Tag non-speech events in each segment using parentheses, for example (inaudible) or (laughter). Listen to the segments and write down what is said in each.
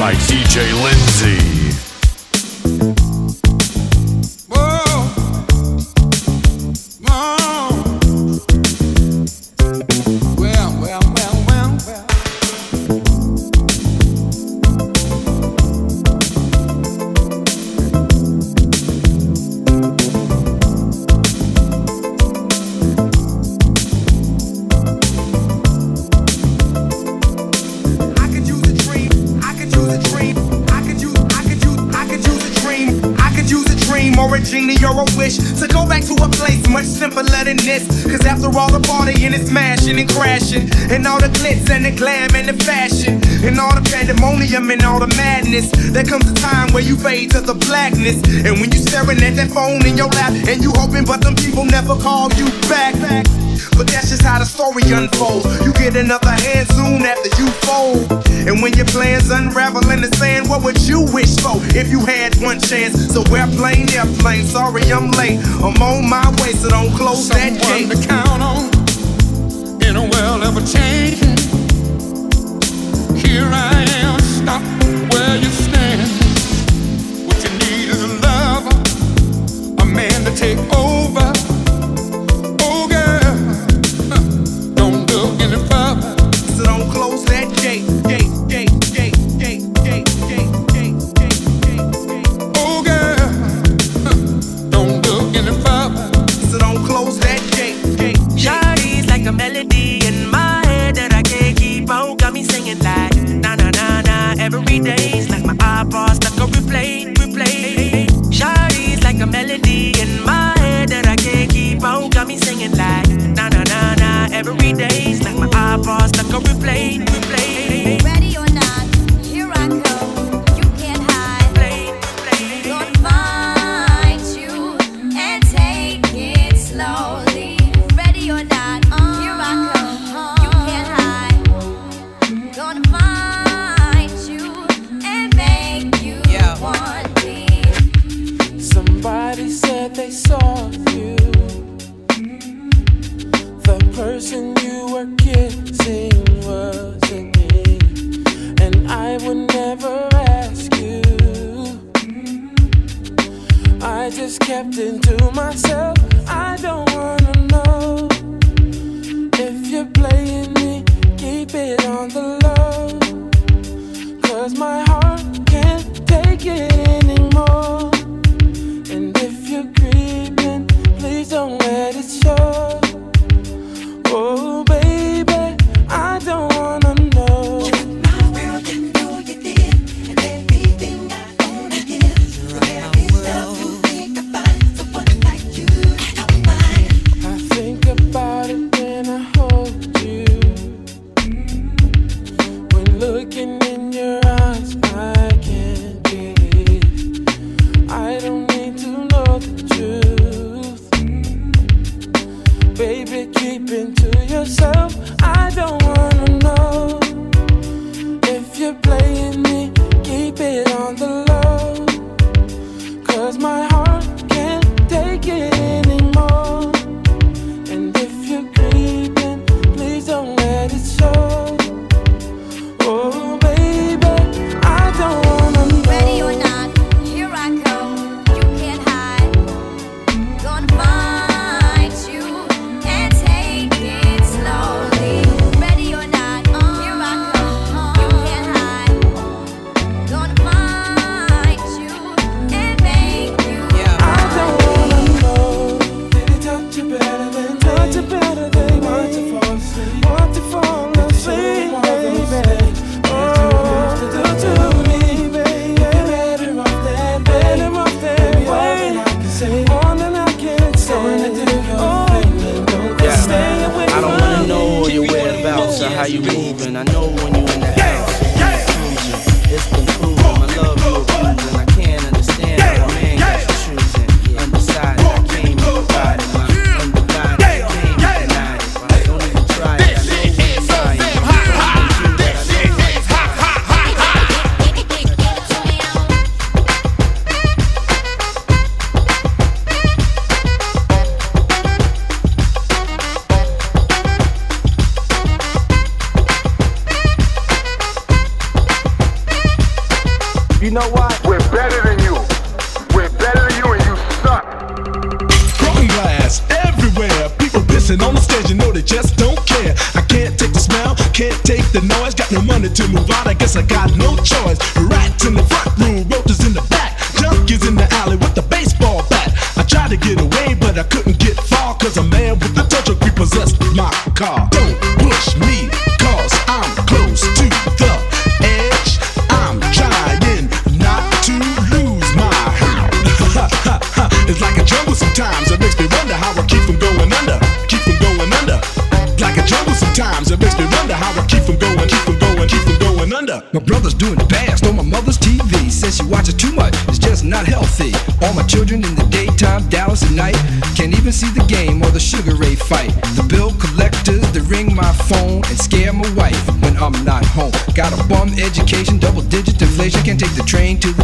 by DJ Lindsay. if you had one chance. So airplane, airplane, sorry I'm late. I'm on my way, so don't close Someone that gate. Somebody said they saw you, the person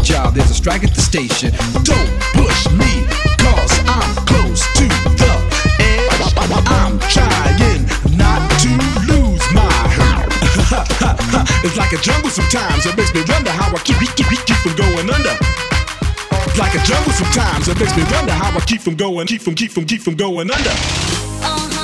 job, there's a strike at the station. Don't push me, cause I'm close to the edge. I'm trying not to lose my (laughs) it's like a jungle sometimes, it makes me wonder how I keep, keep, keep from going under. It's like a jungle sometimes, it makes me wonder how I keep from going, keep from, keep from, keep from going under. Uh-huh.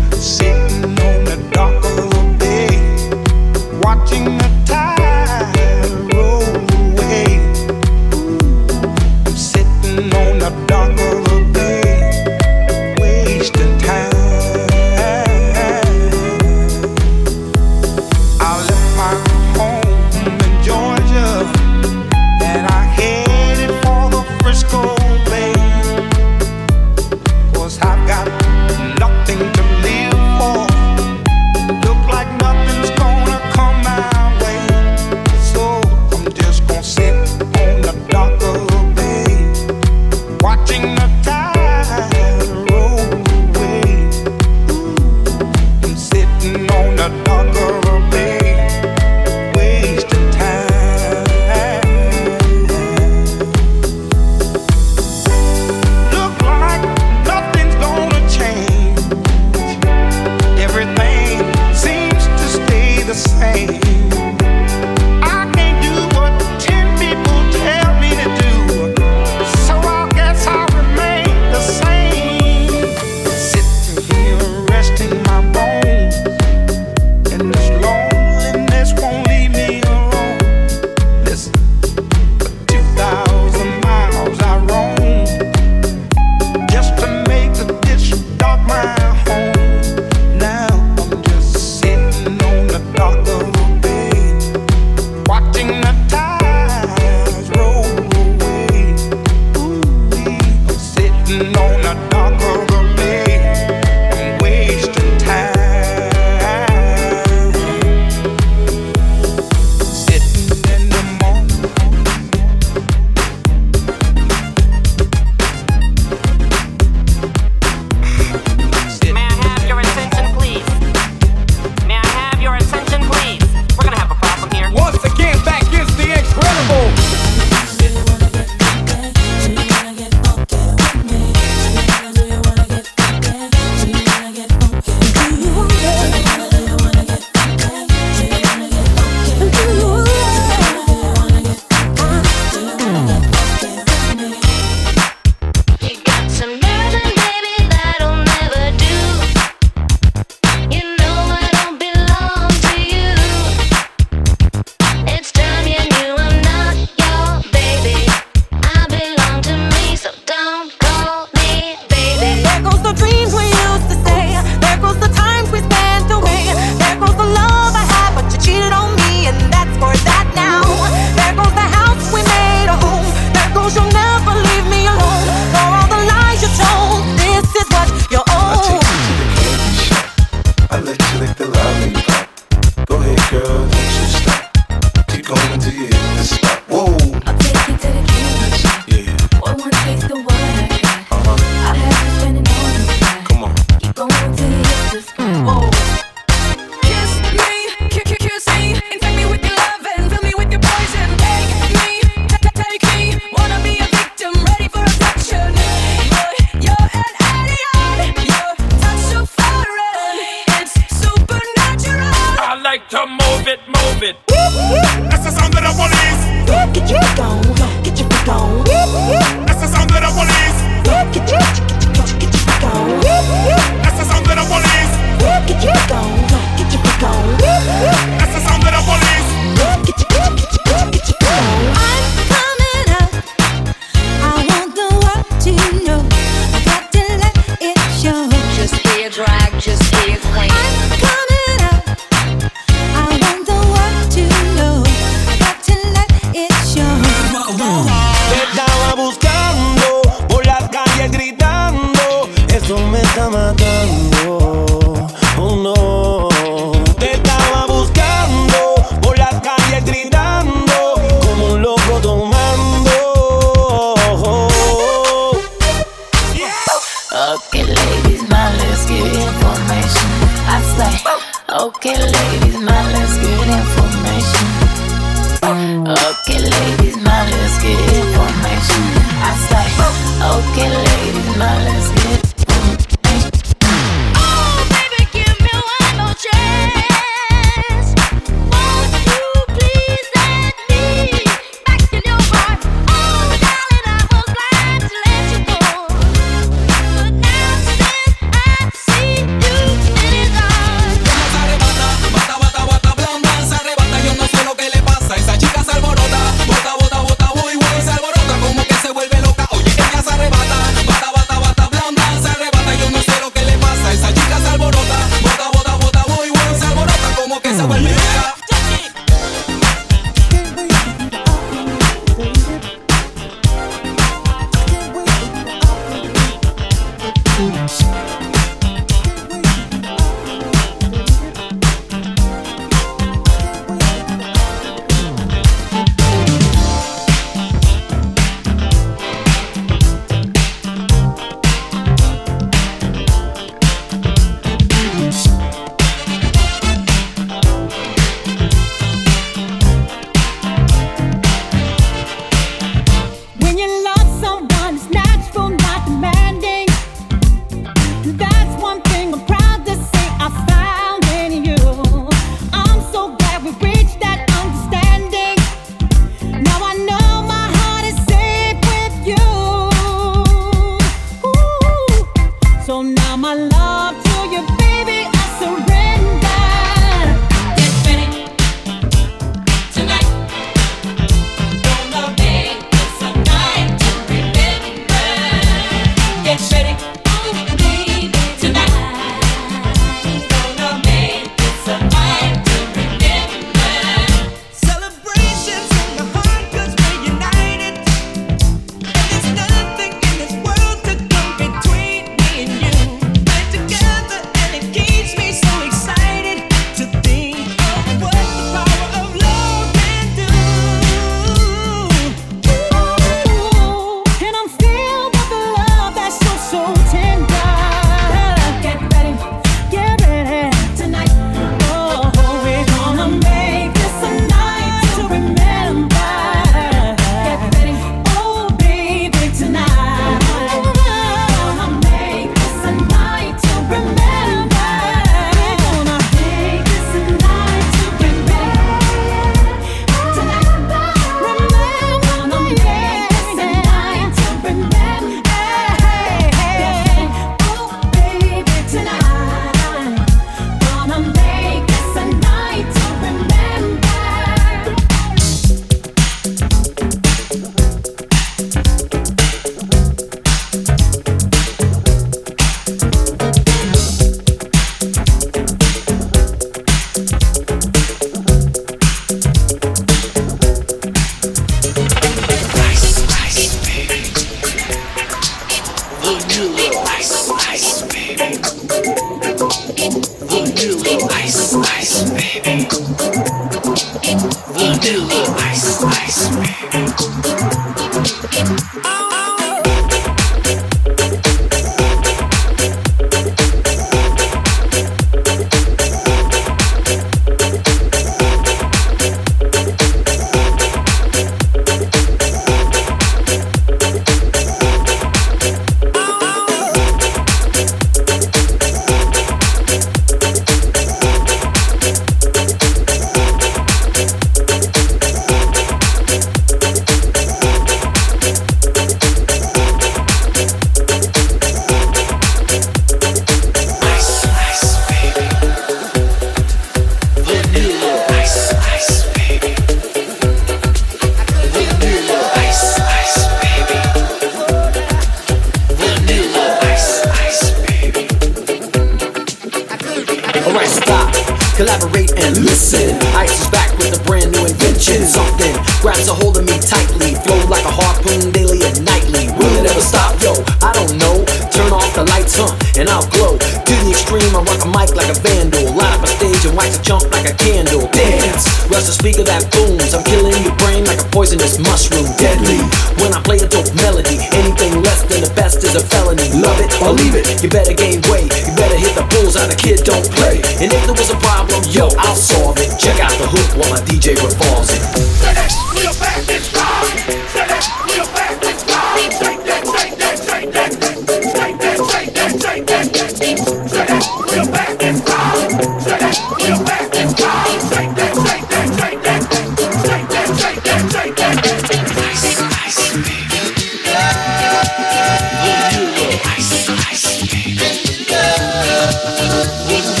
You.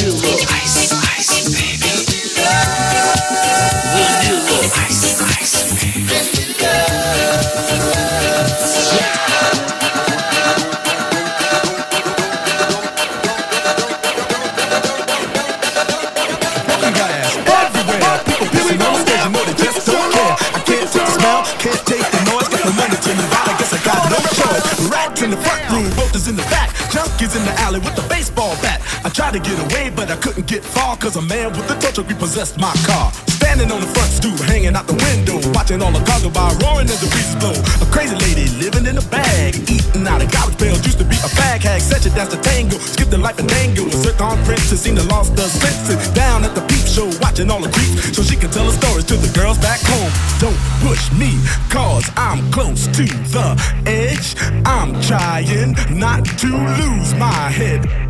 Tried to get away, but I couldn't get far, cause a man with a tow truck repossessed my car. Standing on the front stoop, hanging out the window, watching all the cars go by, roaring as the breezes blow. A crazy lady living in a bag, eating out of garbage pails, used to be a fag hag, such a dance the tango, skipped the life and tango. A circumference seen the lost the senses. Down at the peep show, watching all the creeps, so she can tell her stories to the girls back home. Don't push me, cause I'm close to the edge. I'm trying not to lose my head.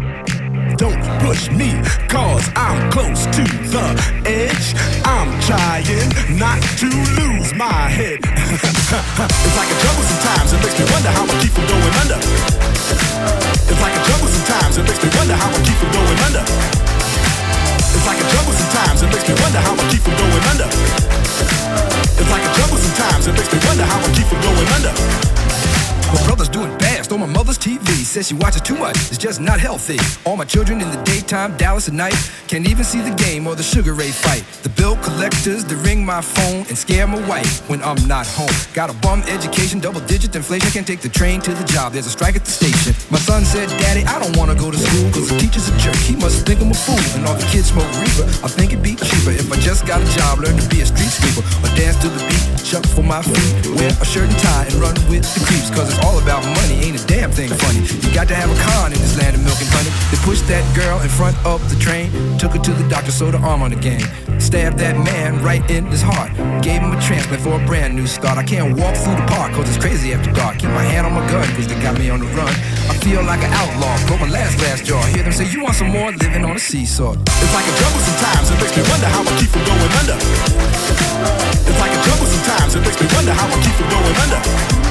Don't push me, cause I'm close to the edge. I'm trying not to lose my head. (laughs) it's like a jungle sometimes, it makes me wonder how I keep from going under. It's like a jungle sometimes, it makes me wonder how I keep from going under. It's like a jungle sometimes, it makes me wonder how I keep from going under. It's like a jungle sometimes, it makes me wonder how I keep from going under. My brother's doing bad, stole my mother's TV. Says she watches too much, it's just not healthy. All my children in the daytime, Dallas at night. Can't even see the game or the Sugar Ray fight. The bill collectors, they ring my phone and scare my wife when I'm not home. Got a bum education, double digit inflation. Can't take the train to the job, there's a strike at the station. My son said, Daddy, I don't wanna go to school, cause the teacher's a jerk. He must think I'm a fool. And all the kids smoke reefer. I think it'd be cheaper if I just got a job, learn to be a street sweeper. Or dance to the beat, shuck for my feet. Wear a shirt and tie and run with the creeps, cause it's all about money, ain't a damn thing funny. You got to have a con in this land of milk and honey. They pushed that girl in front of the train, took her to the doctor, sewed her arm on game. Stabbed that man right in his heart. Gave him a transplant for a brand new start. I can't walk through the park cause it's crazy after dark. Keep my hand on my gun cause they got me on the run. I feel like an outlaw, broke my last glass jaw. Hear them say, You want some more? Living on a seesaw. It's like a jungle sometimes, it makes me wonder how I keep from going under. It's like a jungle sometimes, it makes me wonder how I keep from going under.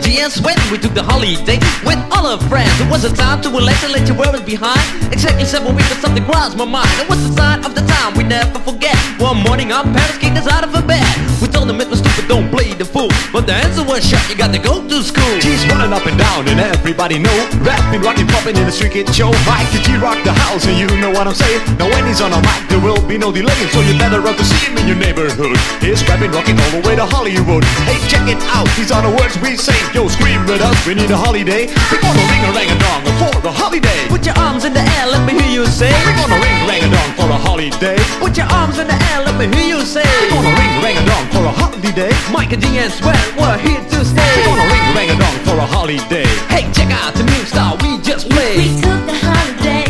seven weeks, Miker G. We took the holiday with all our friends. It was a time to relax and let your worries behind. Exactly seven weeks, but something crossed my mind. It was the sign of the time we never forget. One morning, our parents kicked us out of a bed. We told them it was stupid, don't play the fool. But the answer was shut, you got to go to school. G's running up and down and everybody know Rapping, rocking, popping in the street kid show Mike G rock the house and you know what I'm saying Now when he's on a mic there will be no delay So you better run to see him in your neighborhood He's rapping, rocking all the way to Hollywood Hey check it out, these are the words we say Yo scream with us, we need a holiday We're gonna ring a rang a dong for the holiday Put your arms in the air, let me hear you say. We're gonna ring a rang a dong for a holiday Put your arms in the air, let me hear you say. We're gonna ring a rang a dong for a holiday Mike and G and Sven, we're here to stay. We're gonna ring a rang a dong for a holiday Hey, check out the new style we just played. We took the holiday.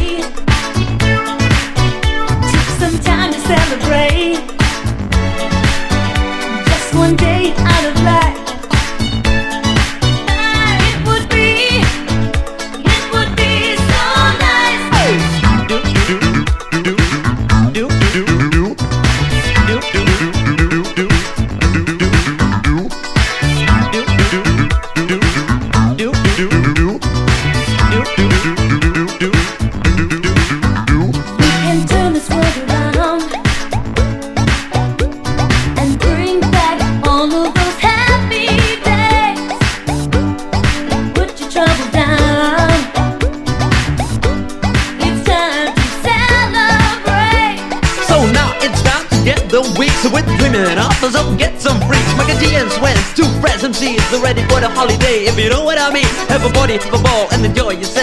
Party, have a ball, and enjoy yourself.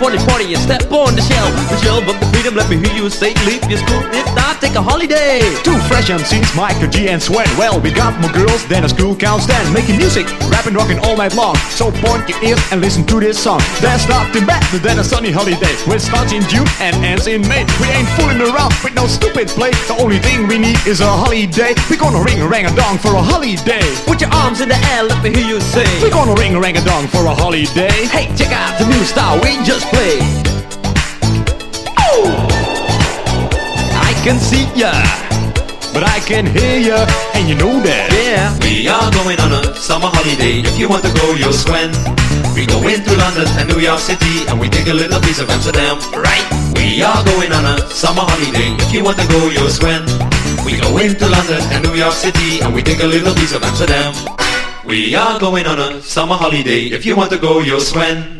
Go to a funny party and step on the shelf. The shelf of the freedom, let me hear you say, leave your school. If not, take a holiday. Two fresh MCs, Miker G and Sven. Well, we got more girls than a school can stand. Making music, rapping, rocking all night long. So point your ears and listen to this song. There's nothing better than a sunny holiday. Which starts in June and ends in May. We ain't fooling around with no stupid play. The only thing we need is a holiday. We're gonna ring a rang a dong for a holiday. Put your arms in the air, let me hear you say. We're gonna ring a rang a dong for a holiday. Hey, check out the new style we just played. Oh! I can see ya. But I can hear ya, and you know that. Yeah. We are going on a summer holiday. If you want to go, you'll swim. We go into London and New York City, and we take a little piece of Amsterdam, right? We are going on a summer holiday. If you want to go, you'll swim. We go into London and New York City and we take a little piece of Amsterdam. We are going on a summer holiday. If you want to go, you'll swim.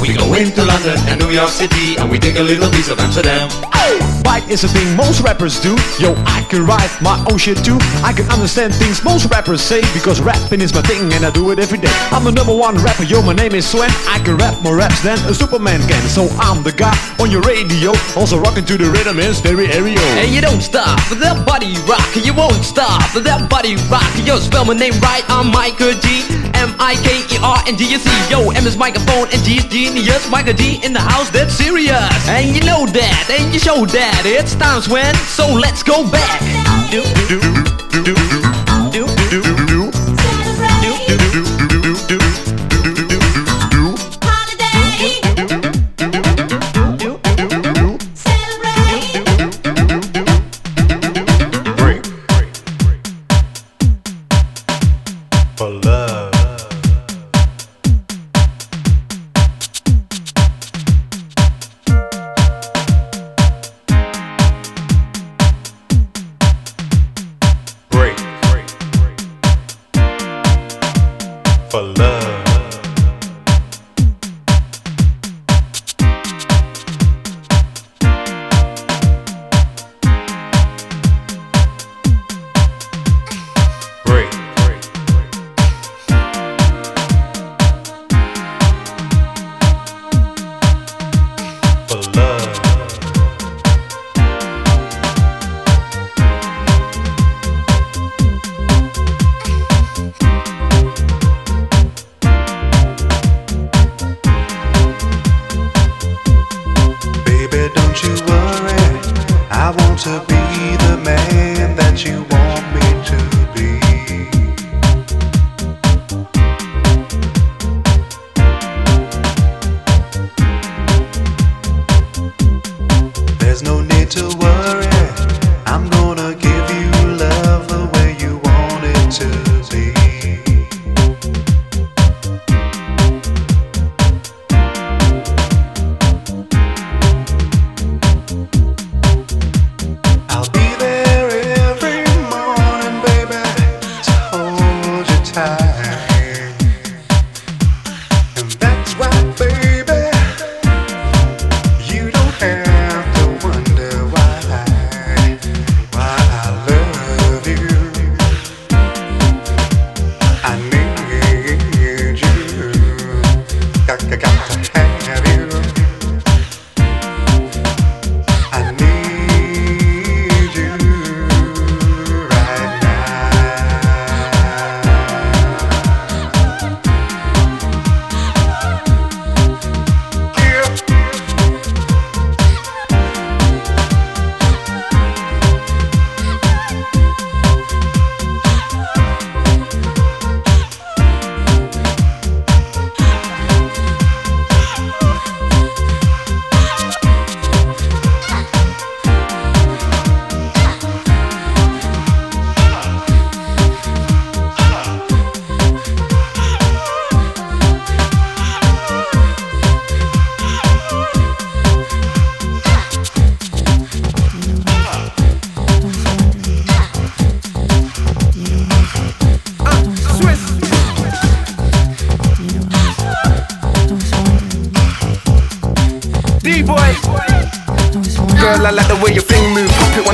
We go into London and New York City and we take a little piece of Amsterdam. Bite is a thing most rappers do. Yo, I can write my own shit too. I can understand things most rappers say because rapping is my thing and I do it every day. I'm the number one rapper, yo, my name is Sven. I can rap more raps than a Superman can. So I'm the guy on your radio, also rocking to the rhythm in stereo. And you don't stop that body rock. You won't stop that body rock. Yo, spell my name right. I'm Michael D. M I K R and D U C. Yo, M is microphone and G is genius. Miker G in the house, that's serious. And you know that, and you show that. It's times when, so let's go back. Do, do, do, do, do,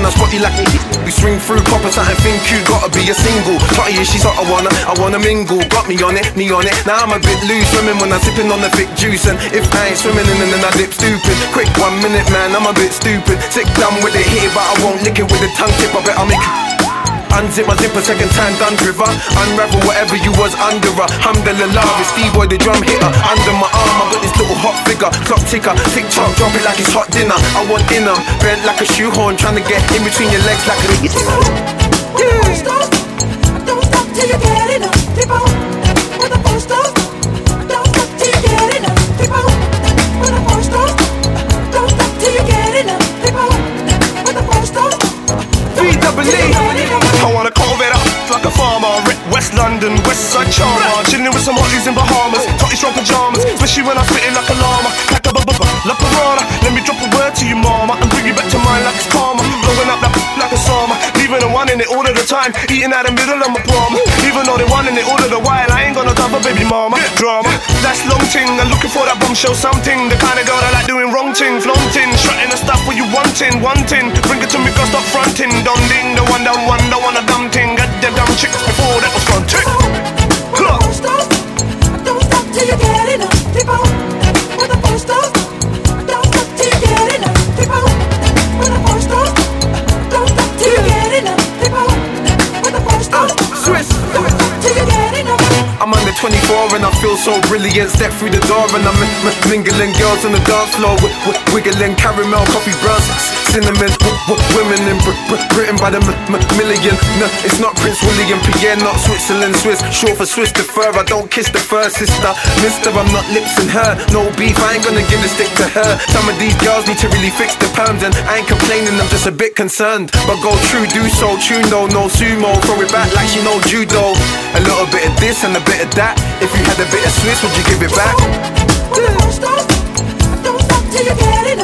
I you like. We swing through, copper something, think you gotta be a single. Try yeah, she's hot, I wanna, I wanna mingle. Got me on it, me on it. Now I'm a bit loose, swimming when I'm sipping on the thick juice. And if I ain't swimming in, then I dip stupid. Quick one minute, man, I'm a bit stupid. Sick done with it here, but I won't lick it with a tongue tip. I bet I'll make it. Unzip my zipper, second time done river. Unravel whatever you was under uh, her. Alhamdulillah, it's Steve-boy, the drum hitter. Under my arm, I got this little hot figure. Clock ticker, tick tock, drop it like it's hot dinner. I want dinner, bent like a shoehorn, trying to get in between your legs like a. Don't stop, don't stop till you get enough. Keep on, with the full stop. Don't stop till you get enough. Keep on, with the full stop. Don't stop till you get enough. Keep on, with the full stop. VWE. I wanna carve it up like a farmer. Rip West London West Side charmer. Chilling with some hotties in Bahamas, totty strong pajamas. Especially when I spit it like a llama, like a bubba, la piranha. Let me drop a word to you, mama, and bring you back to mine like it's karma. Blowing up that (laughs) like a summer, leaving the one in it all of the time, eating out the middle of my palm. Even though they one in it all of the while, I ain't gonna have a baby mama. Drama, that's long ting. I'm looking for that bombshell something. The kind of girl that like doing wrong ting, flaunting, strutting the stuff where you wanting, wanting. Bring it to me, girl, stop fronting. Don't ding, the one down one, don't want a dumb ting. Got them dumb chicks before that was fronting. Huh. till you get enough. On with the first stop. Don't stop till you get enough. On with the first stop. 24 and I feel so brilliant. Step through the door and I'm mingling girls on the dance floor, wi- wi- wiggling caramel coffee bros, cinnamon w- w- women in Br- Br- Britain by the m- m- million. No, it's not Prince William Pierre, not Switzerland, Swiss. Short for Swiss the fur. I don't kiss the first sister, Mister. I'm not lips in her. No beef, I ain't gonna give a stick to her. Some of these girls need to really fix the perms and I ain't complaining. I'm just a bit concerned, but go true, do so true. No, no sumo, throw it back like she know judo. A little bit of this and a bit of that. If you had a bit of Swiss, would you give it back? First stop. Don't stop till you get enough.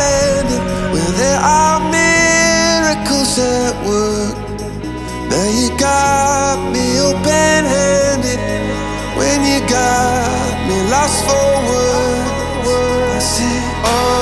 landed, where there are miracles at work. Now you got me open handed, when you got me lost for words. I said, Oh.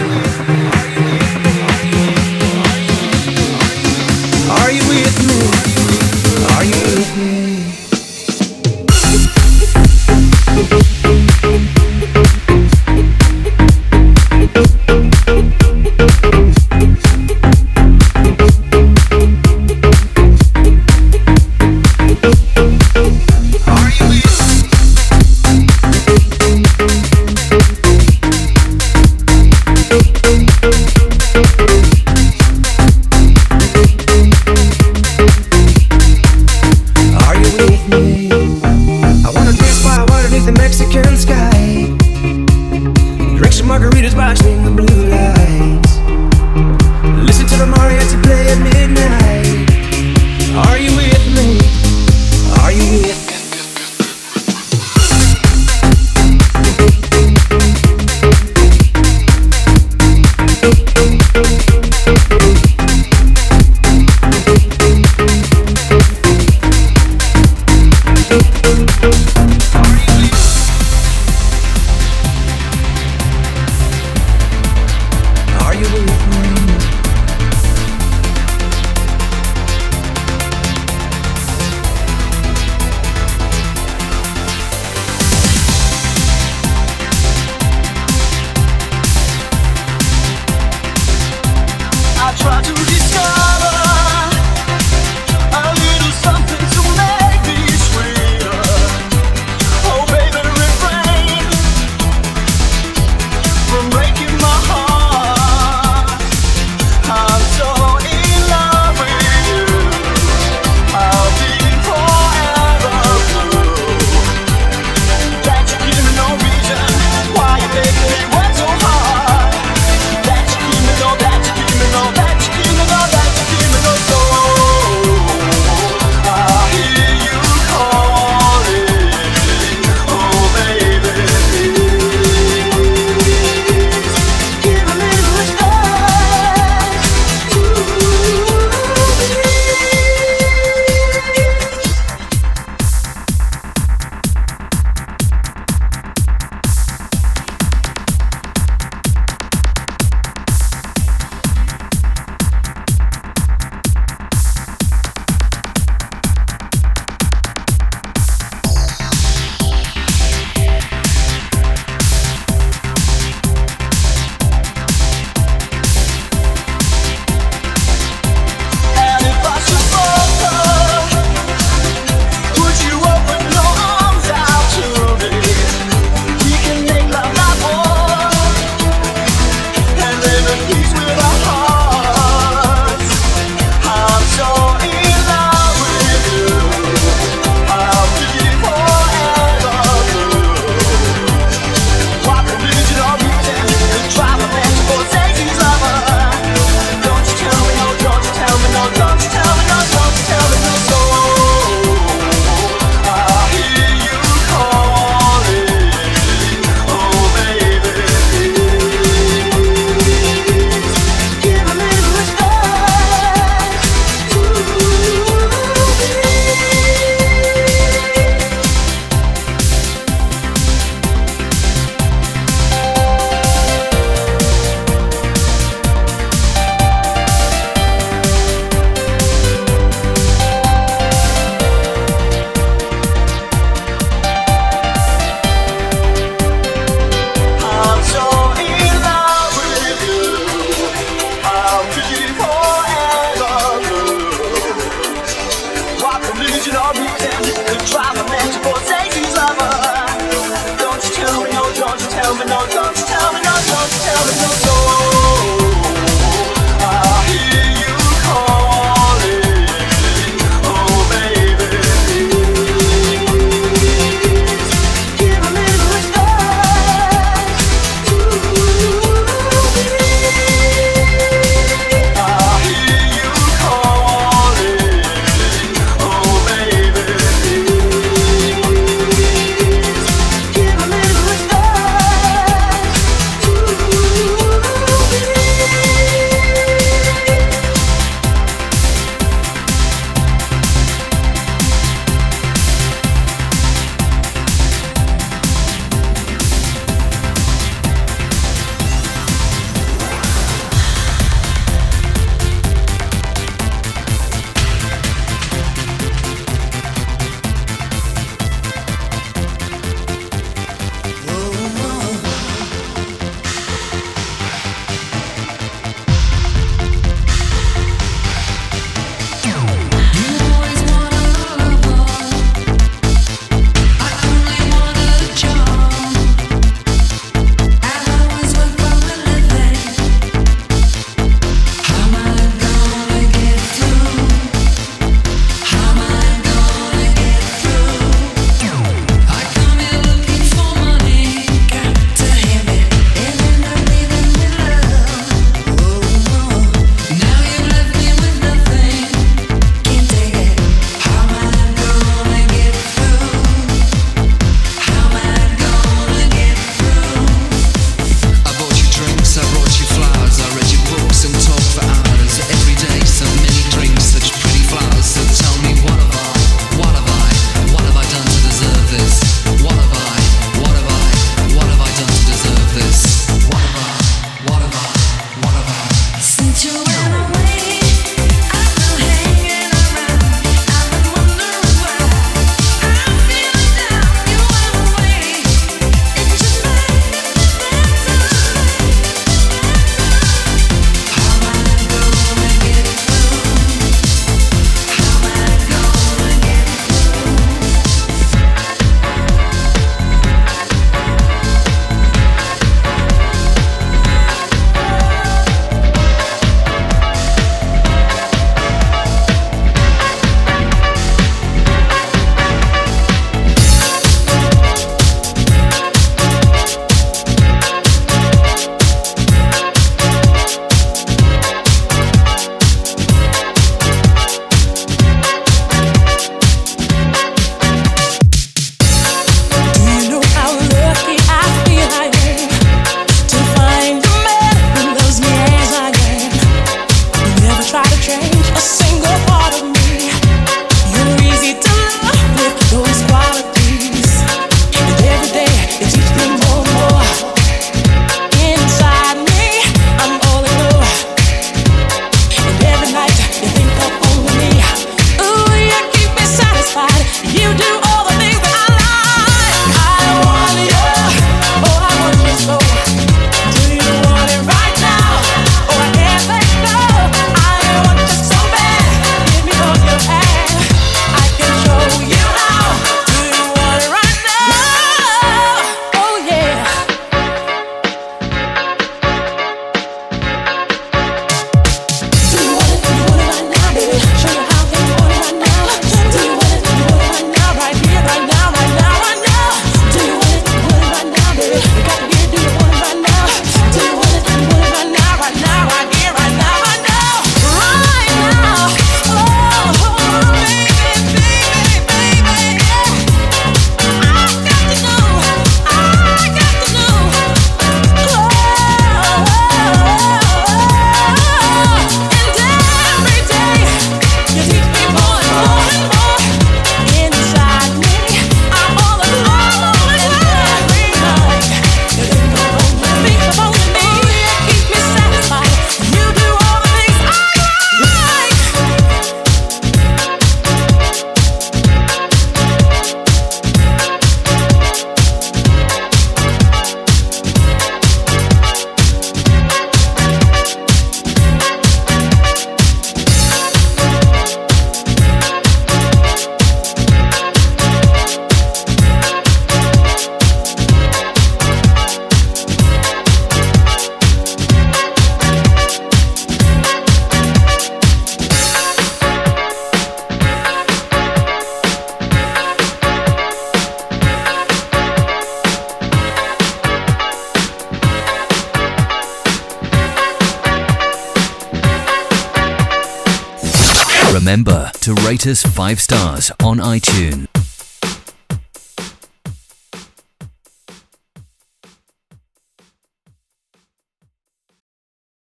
Remember